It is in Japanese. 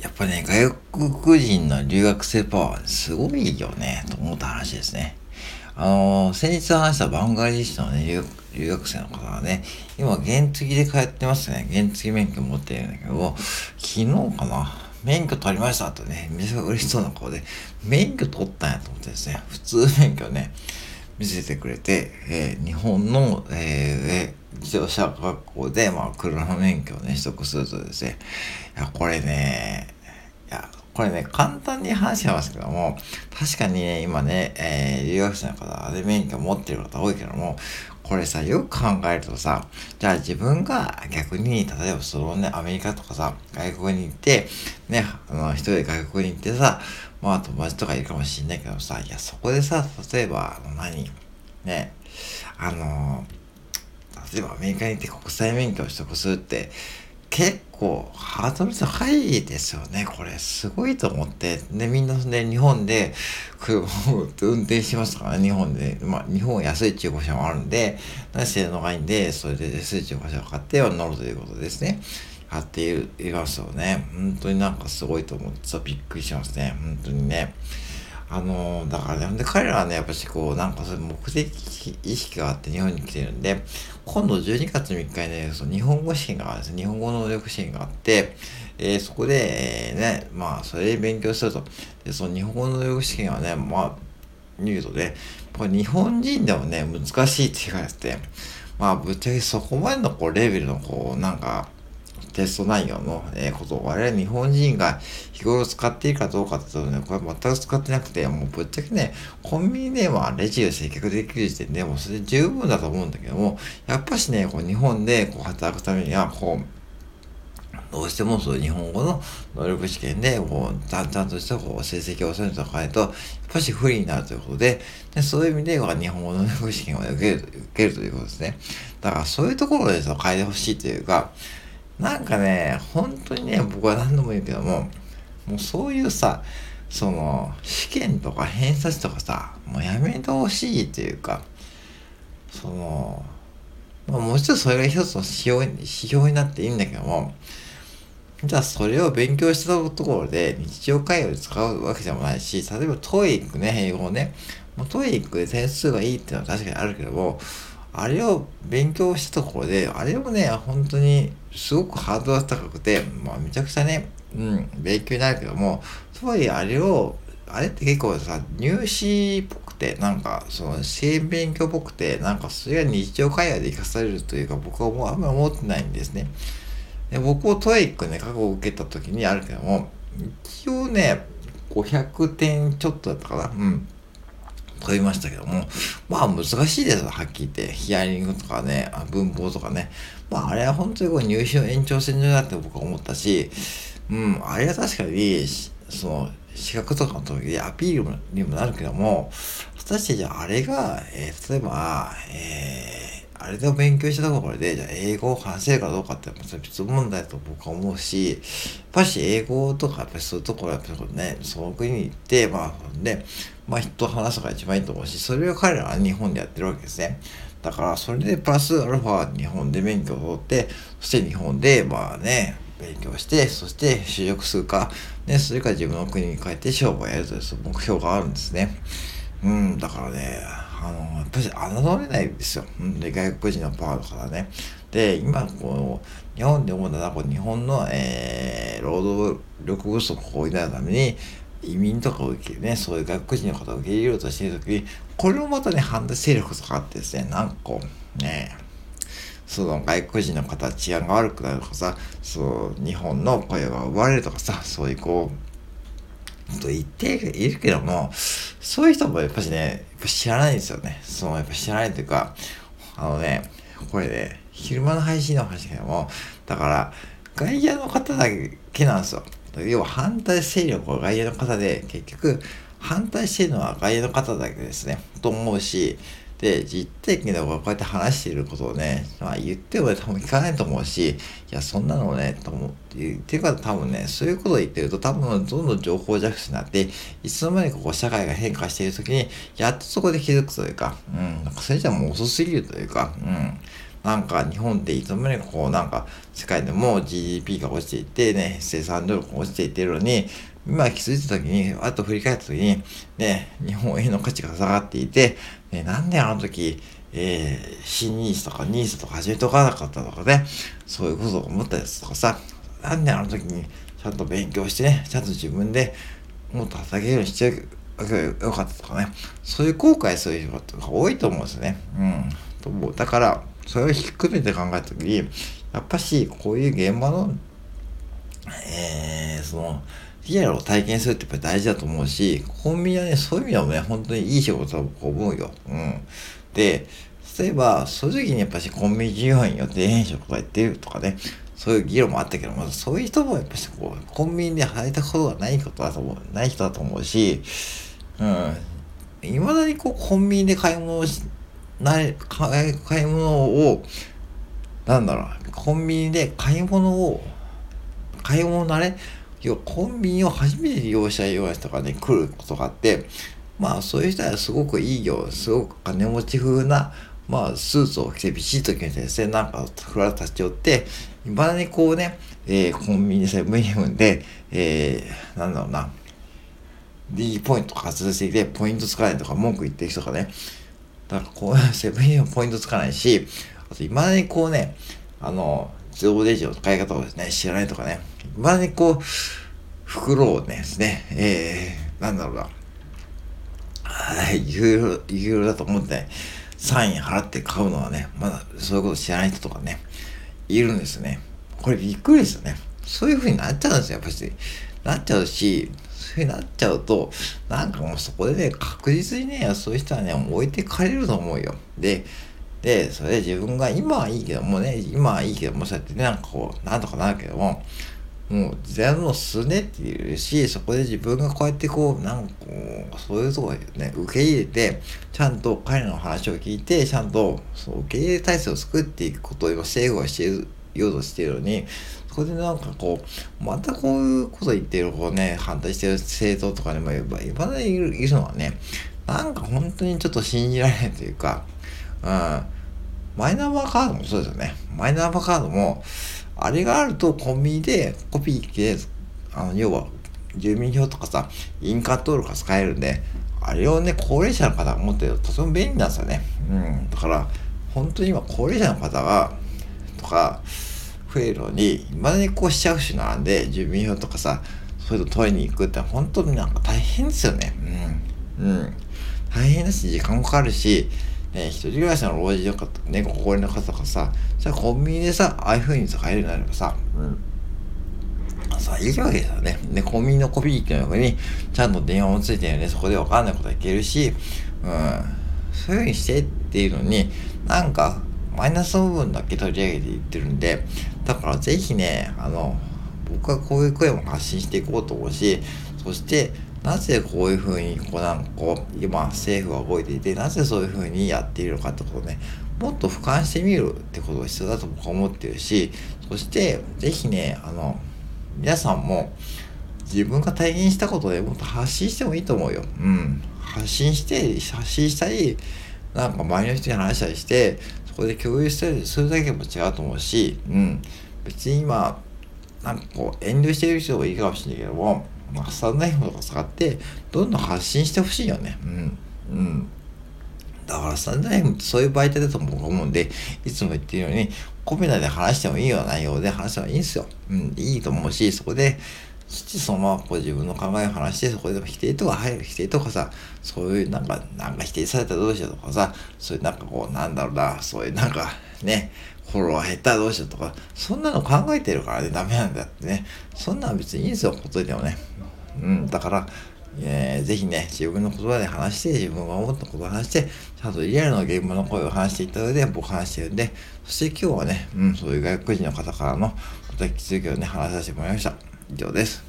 やっぱね、外国人の留学生パワーすごいよね、と思った話ですね。あのー、先日話したバングラディッシュのね、留留学生の方がね、今原付で通ってますね。原付免許持ってるんだけど、昨日かな。免許取りましたとね、めちゃ嬉しそうな顔で、免許取ったんやと思ってですね、普通免許ね、見せてくれて、えー、日本の、えー、自動車学校で、まあ、車の免許をね、取得するとですね、いや、これね、いや、これね、簡単に話しますけども、確かにね、今ね、えー、留学生の方で免許を持ってる方多いけども、これさ、よく考えるとさ、じゃあ自分が逆に、例えばそのね、アメリカとかさ、外国に行って、ね、あの、一人で外国に行ってさ、まあ友達とかいるかもしんないけどさ、いや、そこでさ、例えば、あの何ね、あの、例えばアメリカに行って国際免許を取得するって、結構ハードル高いですよね。これすごいと思って。で、みんなね、日本で車を運転しますからね、日本で。まあ、日本は安い中古車もあるんで、性能がいいんで、それで安い中古車を買っては乗るということですね。やっている、いますよね。本当になんかすごいと思ってびっくりしますね。本当にね。あのー、だからね、で彼らはね、やっぱしこう、なんかそういう目的意識があって日本に来てるんで、今度12月3日にね、その日本語試験があるんです日本語能力試験があって、えー、そこで、えー、ね、まあ、それで勉強すると。で、その日本語能力試験はね、まあ、見るとね、これ日本人でもね、難しいって言われてて、まあ、ぶっちゃけそこまでのこう、レベルのこう、なんか、テスト内容の、えことを我々日本人が日頃使っているかどうかってとね、これ全く使ってなくて、もうぶっちゃけね、コンビニではレジを接客できる時点でもうそれ十分だと思うんだけども、やっぱしね、こう日本でこう働くためには、こう、どうしてもそういう日本語の能力試験で、こう、淡々としたこう成績を収めておかないと、やっぱし不利になるということで、でそういう意味で日本語の能力試験を受ける受けるということですね。だからそういうところでその変えてほしいというか、なんかね、本当にね、僕は何度も言うけども、もうそういうさ、その、試験とか偏差値とかさ、もうやめてほしいっていうか、その、まあ、もちろんそれが一つの指標指標になっていいんだけども、じゃあそれを勉強したところで日常会話で使うわけでもないし、例えば TOEICね、英語ね、もう TOEICで点数がいいっていうのは確かにあるけども、あれを勉強したところで、あれもね、本当にすごくハードルが高くて、まあめちゃくちゃね、うん、勉強になるけども、とはいえあれを、あれって結構さ、入試っぽくて、なんか、その、試験勉強っぽくて、なんかそれが日常会話で活かされるというか、僕はもうあんまり思ってないんですね。で僕も TOEICね、過去に受けた時にあるけども、一応ね、500点ちょっとだったかな。うん。取りましたけども、まあ難しいですはっきり言って。ヒアリングとかね、文法とかね。まああれは本当にこう入試の延長線上だって僕は思ったし、うん、あれは確かに、その、資格とかの時でアピールにもなるけども、果たしてじゃああれが、えー、例えば、えー、あれで勉強したところで、じゃあ英語を話せるかどうかって別問題と僕は思うし、やっぱし英語とかやっぱりそういうところやっぱりね、その国に行って、まあ、で、まあ人と話すのが一番いいと思うし、それを彼らは日本でやってるわけですね。だからそれでプラスアルファ日本で免許を取って、そして日本でまあね、勉強して、そして就職するか、ね、それから自分の国に帰って商売をやるという目標があるんですね。うん、だからね、あの、やっぱり侮れないですよ。うん、で、外国人のパワーだからね。で、今、こう、日本で思うのは、日本の、えー、労働力不足を補うために、移民とかを受けね、そういう外国人の方を受け入れようとしているときに、これをまたね、反対勢力とかあってですね、なんか、ね、その外国人の方治安が悪くなるとかさ、そう、日本の声が奪われるとかさ、そういうこう、と言っているけども、そういう人もやっぱしね、やっぱ知らないんですよね。そのやっぱ知らないというか、あのね、これね、昼間の配信の話だけども、だから、外野の方だけなんですよ。要は反対勢力は外野の方で、結局、反対しているのは外野の方だけですね。と思うし、で、実体験でこうやって話していることをね、まあ言っても多分聞かないと思うし、いや、そんなのね、と思って言ってる方多分ね、そういうことを言ってると多分どんどん情報弱視になって、いつの間にかこう社会が変化している時に、やっとそこで気づくというか、うん、なんかそれじゃもう遅すぎるというか、うん。なんか日本っていつの間にこうなんか世界でも GDP が落ちていてね、生産努力が落ちていってるのに、今気づいた時に、あと振り返った時に、ね、日本円の価値が下がっていて、ね、なんであの時、えー、新ニースとかニースとか始めとかなかったとかね、そういうことを思ったやつとかさ、なんであの時にちゃんと勉強してね、ちゃんと自分でもっと働けるようにしておけばよかったとかね、そういう後悔する人が多いと思うんですね。うん。と思う。だから、それを含めて考えた時に、やっぱし、こういう現場の、えー、その、リアルを体験するってやっぱり大事だと思うし、コンビニはね、そういう意味でもね、本当にいい仕事だと思うよ。うん。で、例えば、そういう時にやっぱしコンビニ従業員よって転職とか言ってるとかね、そういう議論もあったけど、まそういう人もやっぱしこう、コンビニで働いたことがないことだと思う、ない人だと思うし、うん。いまだにこう、コンビニで買い物し、ない買い買い物をなんだろうコンビニで買い物を買い物慣れ要はコンビニを初めて利用したような人がね来ることがあってまあそういう人はすごくいいよすごく金持ち風なまあスーツを着てビシッと決めてですねなんかふら立ち寄っていまだにこうね、えー、コンビニセブンイレブンでえー、なんだろうな D ポイント活動してきてポイント使わないとか文句言ってる人がねだからこう、セブンイレブンポイントつかないし、あと、今までにこうね、あの、自動レジの使い方をですね、知らないとかね、今までにこう、袋をね、ですね、えー、なんだろうな、はい、いろいろ、だと思って、ね、3円払って買うのはね、まだそういうこと知らない人とかね、いるんですね。これびっくりですよね。そういう風になっちゃうんですよ、やっぱり。なっちゃうし、そうなっちゃうと、なんかもうそこでね、確実にね、そういう人はね、置いてかれると思うよ。で、で、それで自分が今はいいけどもね、今はいいけども、そうやってね、なんかこう、なんとかなるけども、もう全部すねって言うし、そこで自分がこうやってこう、なんかこう、そういうとこね、受け入れて、ちゃんと彼の話を聞いて、ちゃんとそう受け入れ体制を作っていくことを今政府はしているようとしてるのに、それでなんかこう、またこういうこと言ってる、こうね、反対してる政党とかにもいまだにいるいるのはね、なんか本当にちょっと信じられないというか、うん、マイナンバーカードもそうですよね。マイナンバーカードも、あれがあるとコンビニでコピーで、あの、要は、住民票とかさ、印鑑登録が使えるんで、あれをね、高齢者の方が持ってるととても便利なんですよね。うん。だから、本当に今、高齢者の方が、とか、増えるのに、いまだにこう、市役所なんで、住民票とかさ、そういうの取りに行くって本当になんか大変ですよね。うん。うん。大変だし、時間もかかるし、ね、一人暮らしの老人とか、ね、ご高齢の方とかさ、さ、コンビニでさ、ああいう風に使えるようになればさ、うん。さ、いいわけですよね。で、コンビニのコピー機の横に、ちゃんと電話もついてるんで、そこでわかんないことはいけるし、うん。そういう風にしてっていうのに、なんか、マイナスの部分だけ取り上げていってるんで、だからぜひね、あの、僕はこういう声も発信していこうと思うし、そして、なぜこういうふうに、こうなんかこう、今政府が動いていて、なぜそういうふうにやっているのかってことをね、もっと俯瞰してみるってことが必要だと僕は思ってるし、そして、ぜひね、あの、皆さんも自分が体験したことでもっと発信してもいいと思うよ。うん。発信して、発信したり、なんか周りの人に話したりして、これで共有したりするだけも違うと思うし、うん、別に今、なんかこう、遠慮してる人もいいかもしれないけども、まあ、スタンド F とか使って、どんどん発信してほしいよね。うん。うん。だからスタンド F ってそういう媒体だと僕思うんで、いつも言ってるように、コメダで話してもいいような内容で話してもいいんですよ。うん、いいと思うし、そこで、そしてそのままこう自分の考えを話して、そこで否定とか入る、否定とかさ、そういうなんか、なんか否定されたらどうしようとかさ、そういうなんかこう、なんだろうな、そういうなんか、ね、フォロワー減ったらどうしようとか、そんなの考えてるからね、ダメなんだってね。そんなん別にいいんですよ、ほっといてもね。うん、だから、えー、ぜひね、自分の言葉で話して、自分が思ったことを話して、ちゃんとリアルの現場の声を話していった上で僕話してるんで、そして今日はね、うん、そういう外国人の方からのまた気づきをね、話させてもらいました。以上です。